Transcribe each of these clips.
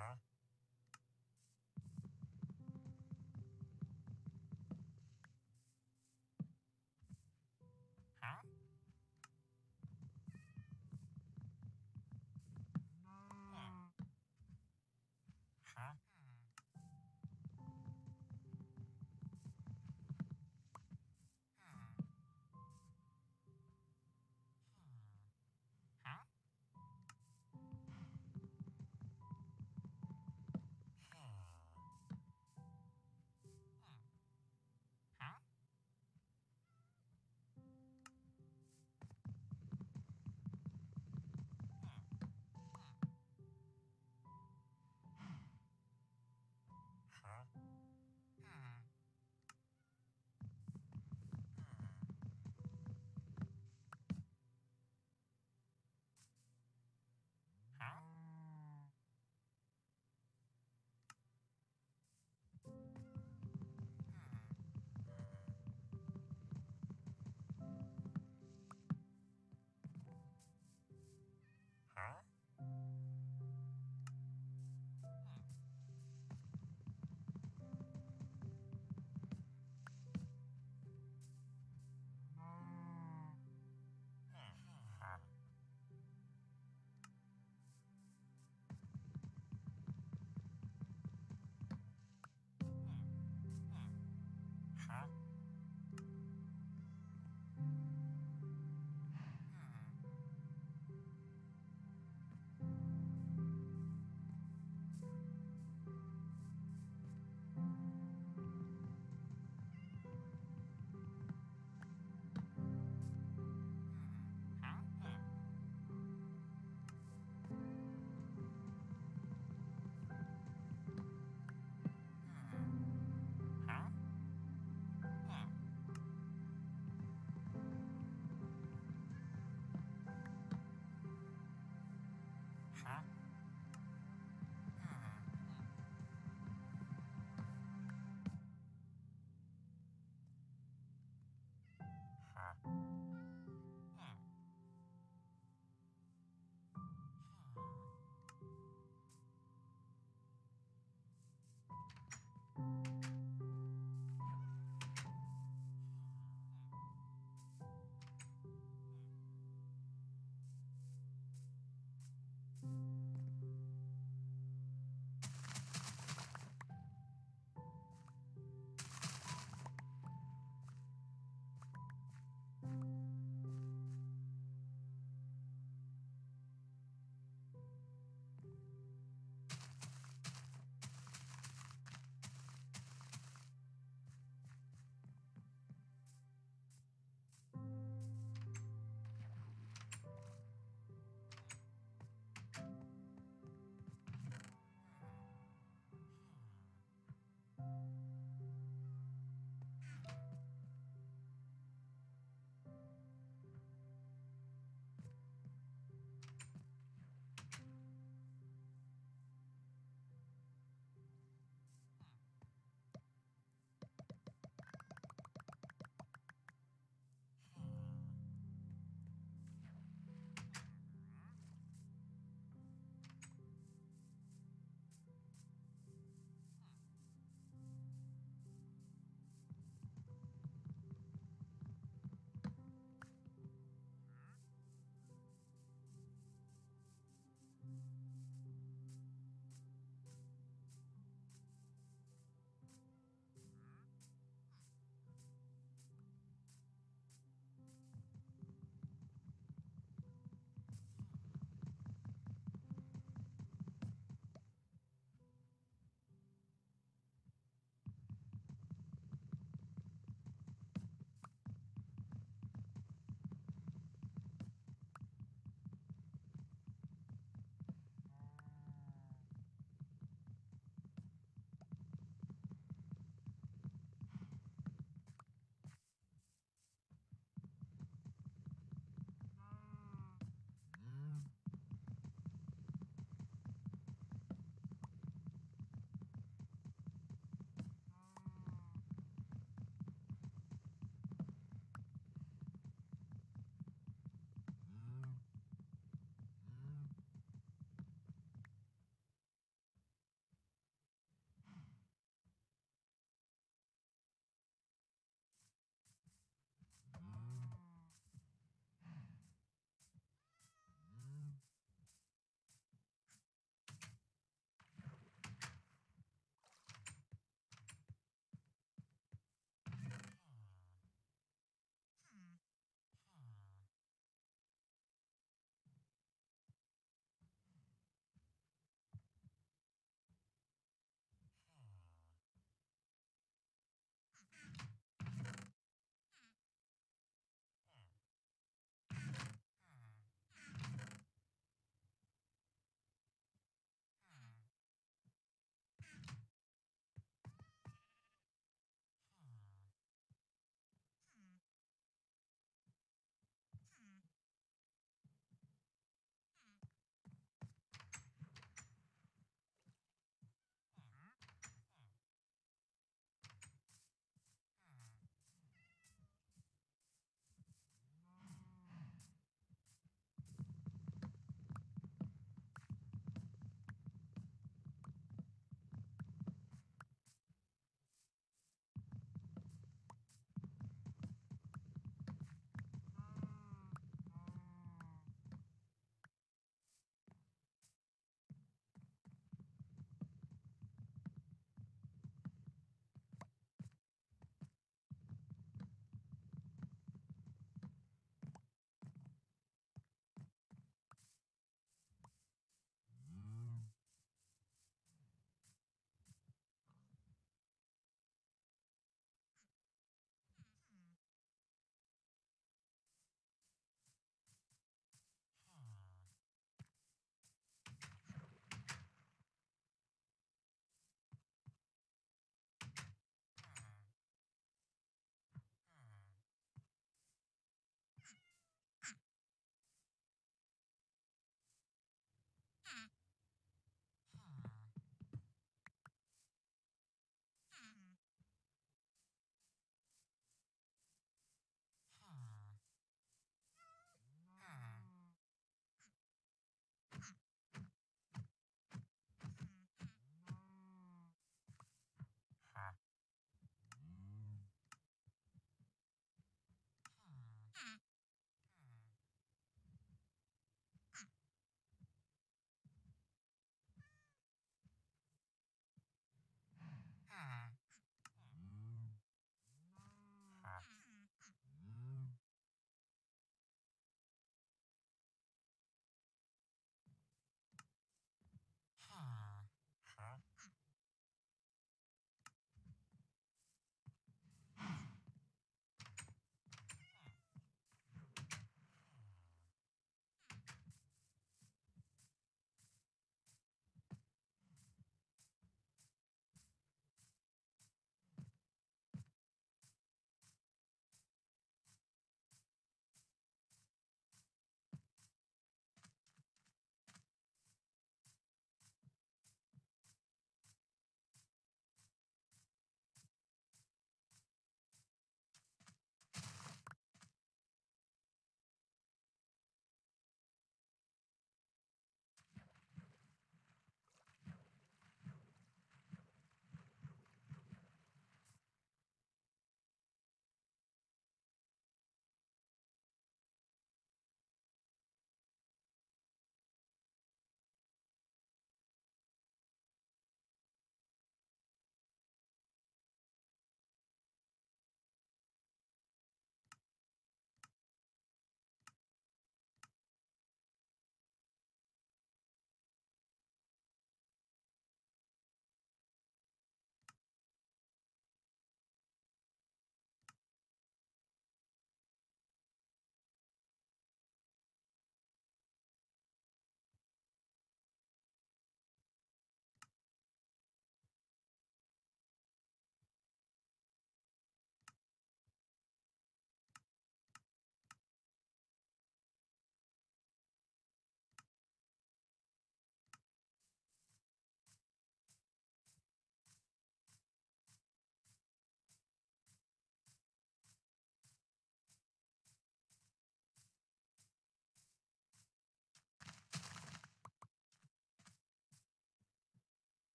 huh?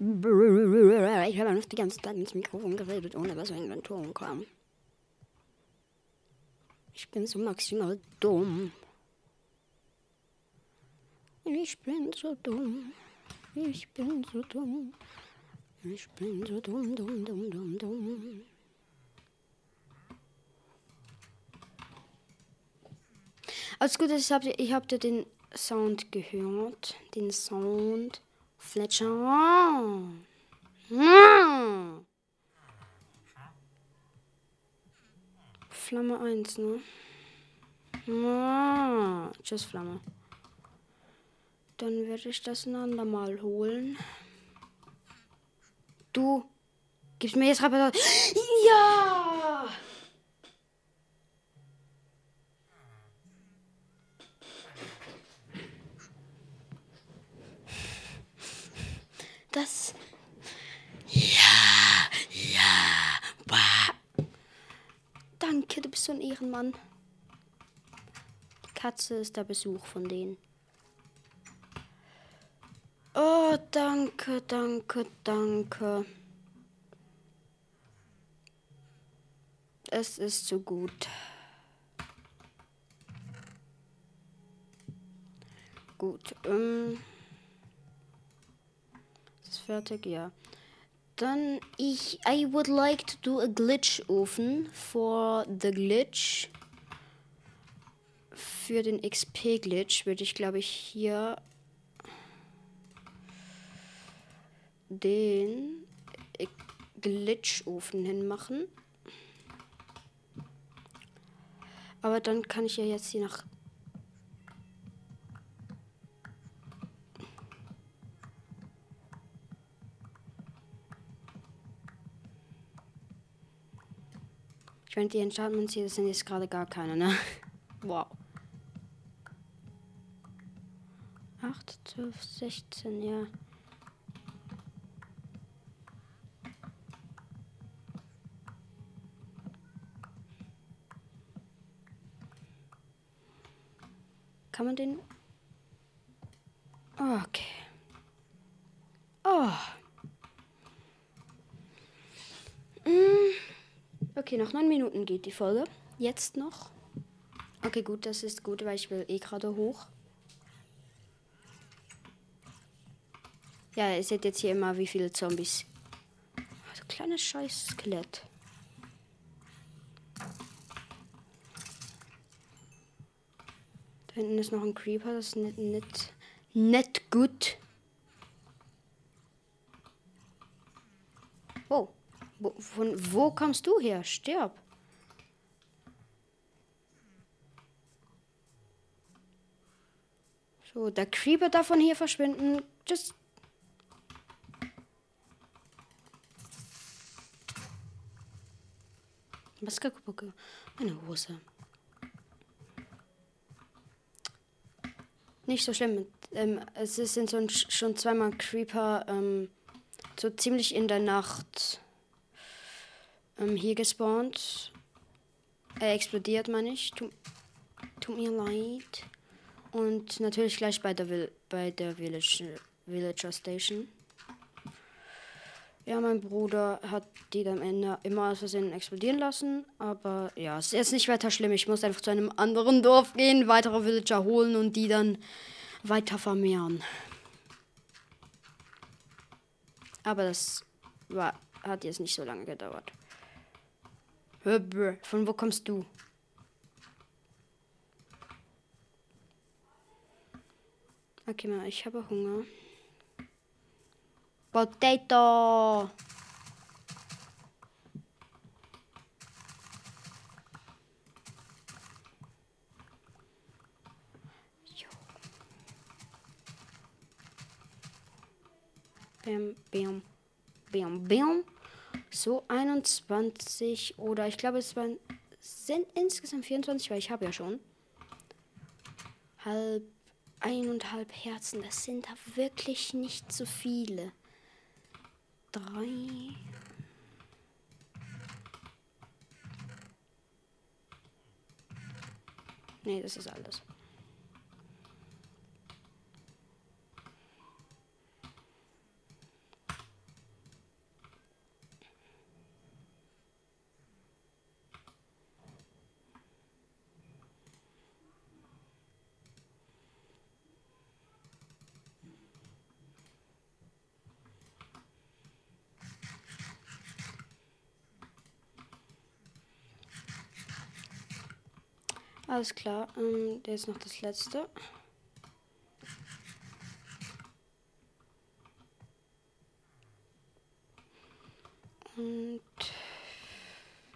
Ich habe noch die ganze Zeit ins Mikrofon geredet, ohne dass ein Ton kam. Ich bin so maximal dumm. Ich bin so dumm. Ich bin so dumm. Ich bin so dumm, dumm, dumm, dumm, dumm. Alles gut, ich habt ihr den Sound gehört. Den Sound. Fletcher. Hm. Flamme 1, ne? Ah, tschüss, Flamme. Dann werde ich das ein andermal holen. Du gibst mir jetzt Rabatt. Ja! Das. Ja, ja, bah. Danke, du bist so ein Ehrenmann. Die Katze ist der Besuch von denen. Oh, danke, danke, danke. Es ist so gut. Gut, ähm. Ist fertig, ja. Dann ich I would like to do a glitch ofen for the glitch. Für den XP Glitch würde ich glaube ich hier den Glitchofen hinmachen. Aber dann kann ich ja jetzt hier nach. Meine, die Enchantments hier sind jetzt gerade gar keine, ne? Wow. 8, 12, 16, ja. Kann man den. Okay. Oh. Mm. Okay, noch neun Minuten geht die Folge. Jetzt noch. Okay, gut, das ist gut, weil ich will eh gerade hoch. Ja, ihr seht jetzt hier immer, wie viele Zombies. Also kleines scheiß Skelett. Da hinten ist noch ein Creeper, das ist nicht, nicht, nicht gut. Oh, wo, von wo kommst du her? Stirb. So, der Creeper darf von hier verschwinden. Just. Was kaputt? Eine Hose. Nicht so schlimm. Ähm, es sind so schon zweimal Creeper ähm, so ziemlich in der Nacht ähm, hier gespawnt. Er explodiert, meine ich. Tut, tut mir leid. Und natürlich gleich bei der, Vil bei der Village Villager Station. Ja, mein Bruder hat die dann am Ende immer aus Versehen explodieren lassen. Aber ja, es ist jetzt nicht weiter schlimm. Ich muss einfach zu einem anderen Dorf gehen, weitere Villager holen und die dann weiter vermehren. Aber das war, hat jetzt nicht so lange gedauert. Von wo kommst du? Okay, mal, ich habe Hunger. Potato! Bam, bam, bam, bam. So 21 oder ich glaube es waren sind insgesamt 24, weil ich habe ja schon halb eineinhalb Herzen. Das sind da wirklich nicht so viele. Drei. Nee, das ist alles. Alles klar. Ähm, ist noch das letzte. Und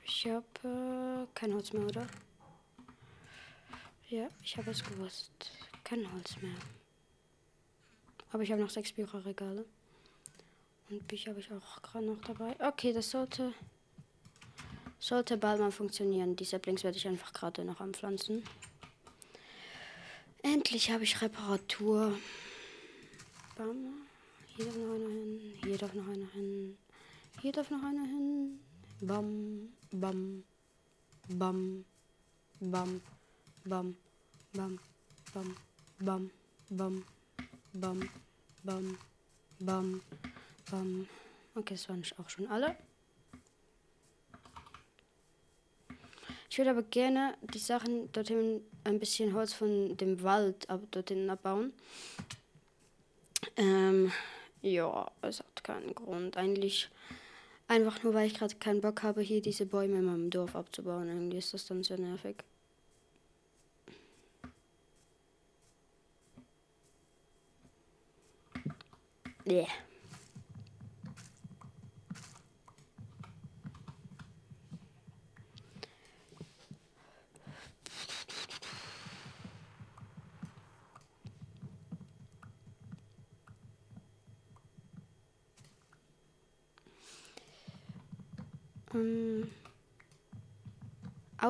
ich habe äh, kein Holz mehr, oder? Ja, ich habe es gewusst. Kein Holz mehr. Aber ich habe noch sechs Bücherregale. Und Bücher habe ich auch gerade noch dabei. Okay, das sollte sollte bald mal funktionieren. Die Saplings werde ich einfach gerade noch anpflanzen. Endlich habe ich Reparatur. Bam. Hier darf noch einer hin. Hier darf noch einer hin. Hier darf noch einer hin. Bam, bam, bam, bam, bam, bam, bam, bam, bam, bam, bam, bam, bam. Okay, das waren auch schon alle. Ich würde aber gerne die Sachen dorthin ein bisschen Holz von dem Wald ab, dorthin abbauen. Ähm, ja, es hat keinen Grund. Eigentlich einfach nur, weil ich gerade keinen Bock habe, hier diese Bäume in meinem Dorf abzubauen. Irgendwie ist das dann sehr nervig. Yeah.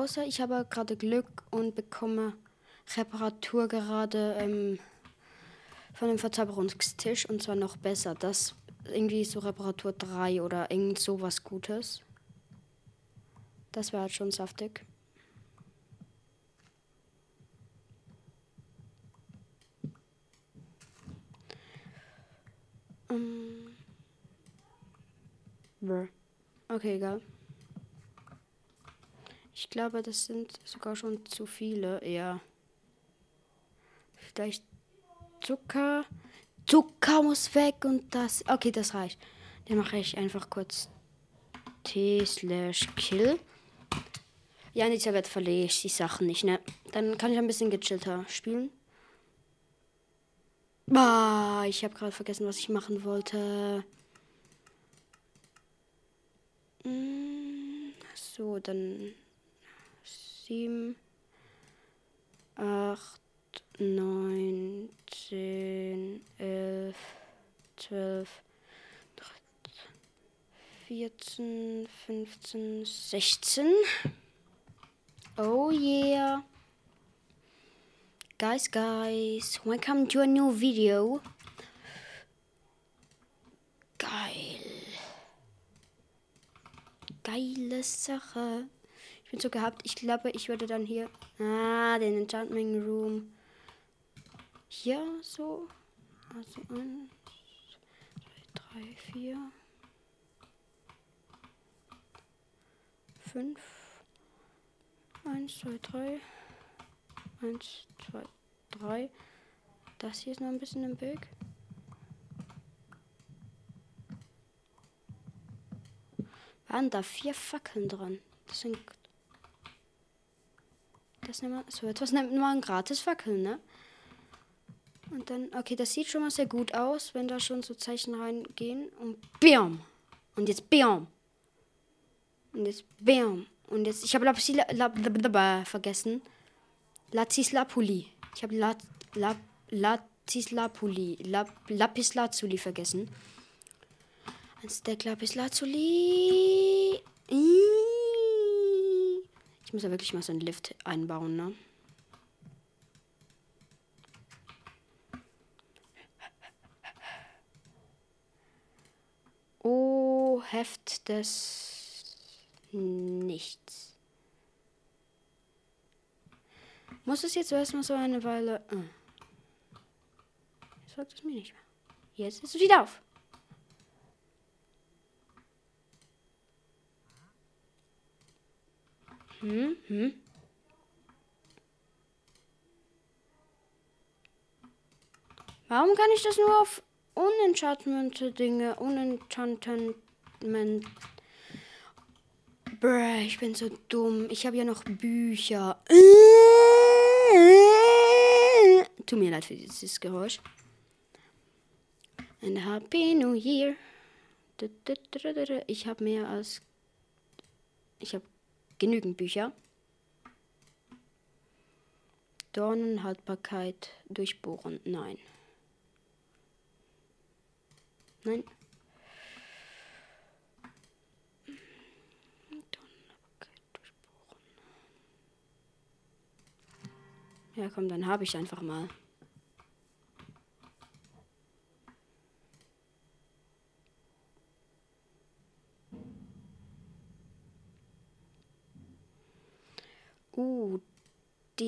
Außer ich habe gerade Glück und bekomme Reparatur gerade ähm, von dem Verzauberungstisch und zwar noch besser. Das irgendwie so Reparatur 3 oder irgend sowas Gutes. Das wäre halt schon saftig. Ähm. Okay, egal. Ich glaube, das sind sogar schon zu viele. Ja. Vielleicht Zucker. Zucker muss weg und das. Okay, das reicht. Dann mache ich einfach kurz T slash kill. Ja, in dieser Welt verliere ich die Sachen nicht, ne? Dann kann ich ein bisschen gechillter spielen. Bah, ich habe gerade vergessen, was ich machen wollte. Hm, so, dann 7, 8, 9, 10, 11, 12, 13, 14, 15, 16. Oh yeah. Guys, guys, welcome to a new video. Geil. Geile Sache bin so gehabt. Ich glaube, ich würde dann hier. Ah, den Enchantment Room. Hier so. Also eins, zwei, drei, vier. Fünf. Eins, zwei, drei. Eins, zwei, drei. Das hier ist noch ein bisschen im Weg. Waren da vier Fackeln dran? Das sind das nennt man, so etwas nennt man gratis Fackeln, ne? Und dann, okay, das sieht schon mal sehr gut aus, wenn da schon so Zeichen reingehen. Und BAM! Und jetzt BAM! Und jetzt BAM! Und jetzt, ich habe Lapis la, vergessen. Lazislapuli. Ich habe La, La, Lazislapuli. La, Lapis Lazuli vergessen. Ein Stack Lapis Lazuli. Ich muss ja wirklich mal so einen Lift einbauen, ne? Oh, Heft des Nichts. Muss es jetzt erstmal so eine Weile. Äh. Sagt es mir nicht mehr. Jetzt ist es wieder auf. Hm, hm. Warum kann ich das nur auf Unenchantment Dinge, Unenchantment. Bruh, ich bin so dumm. Ich habe ja noch Bücher. Tut mir leid für dieses Geräusch. And Happy New Year. Ich habe mehr als. Ich habe genügend Bücher. Dornenhaltbarkeit durchbohren. Nein. Nein. Ja, komm, dann habe ich einfach mal.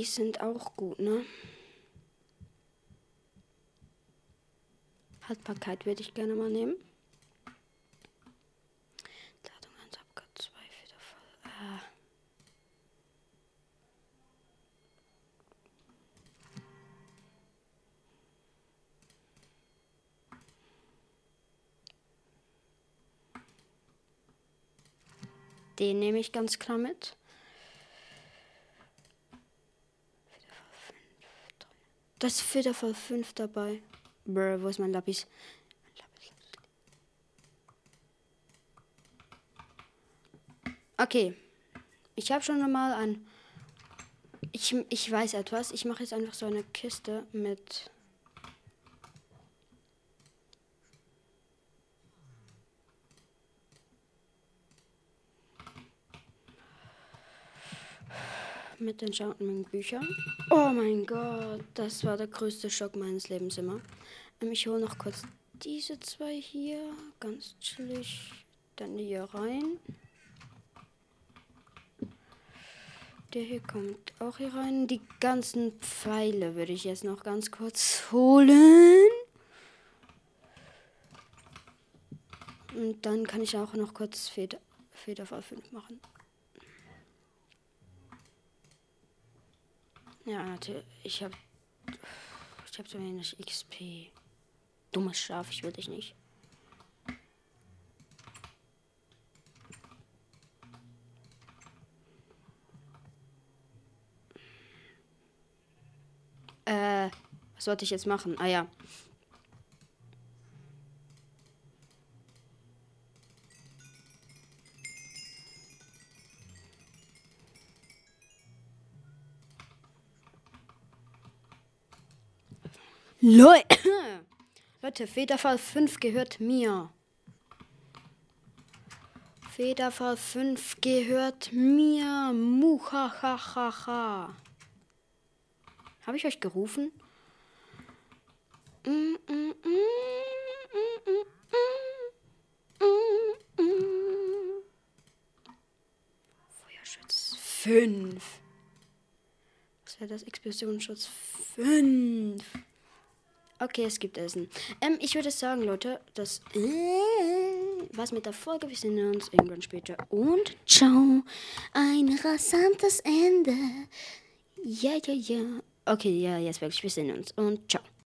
Die sind auch gut, ne? Haltbarkeit würde ich gerne mal nehmen. Ladung 1, Abgang 2, Wiederfall. Ah. Den nehme ich ganz klar mit. Das ist Wiederfall 5 dabei. Brr, wo ist mein Lapis? Okay. Ich habe schon mal ein. Ich, ich weiß etwas. Ich mache jetzt einfach so eine Kiste mit. Mit den Büchern. Oh mein Gott, das war der größte Schock meines Lebens immer. Ähm, ich hole noch kurz diese zwei hier. Ganz chillig. Dann hier rein. Der hier kommt auch hier rein. Die ganzen Pfeile würde ich jetzt noch ganz kurz holen. Und dann kann ich auch noch kurz Feder, Federfall 5 machen. Ja, natürlich. Ich habe ich habe so wenig XP. Dummes Schaf, ich will dich nicht. Äh, was sollte ich jetzt machen? Ah ja. Leute, Leute, Federfall 5 gehört mir. Federfall 5 gehört mir. Muhahaha. Habe ich euch gerufen? Feuerschutz 5. Was wäre das? Explosionsschutz 5. Okay, es gibt Essen. Ähm, ich würde sagen, Leute, das äh, was mit der Folge. Wir sehen uns irgendwann später. Und ciao. Ein rasantes Ende. Ja, ja, ja. Okay, ja, jetzt wirklich. Wir sehen uns. Und ciao.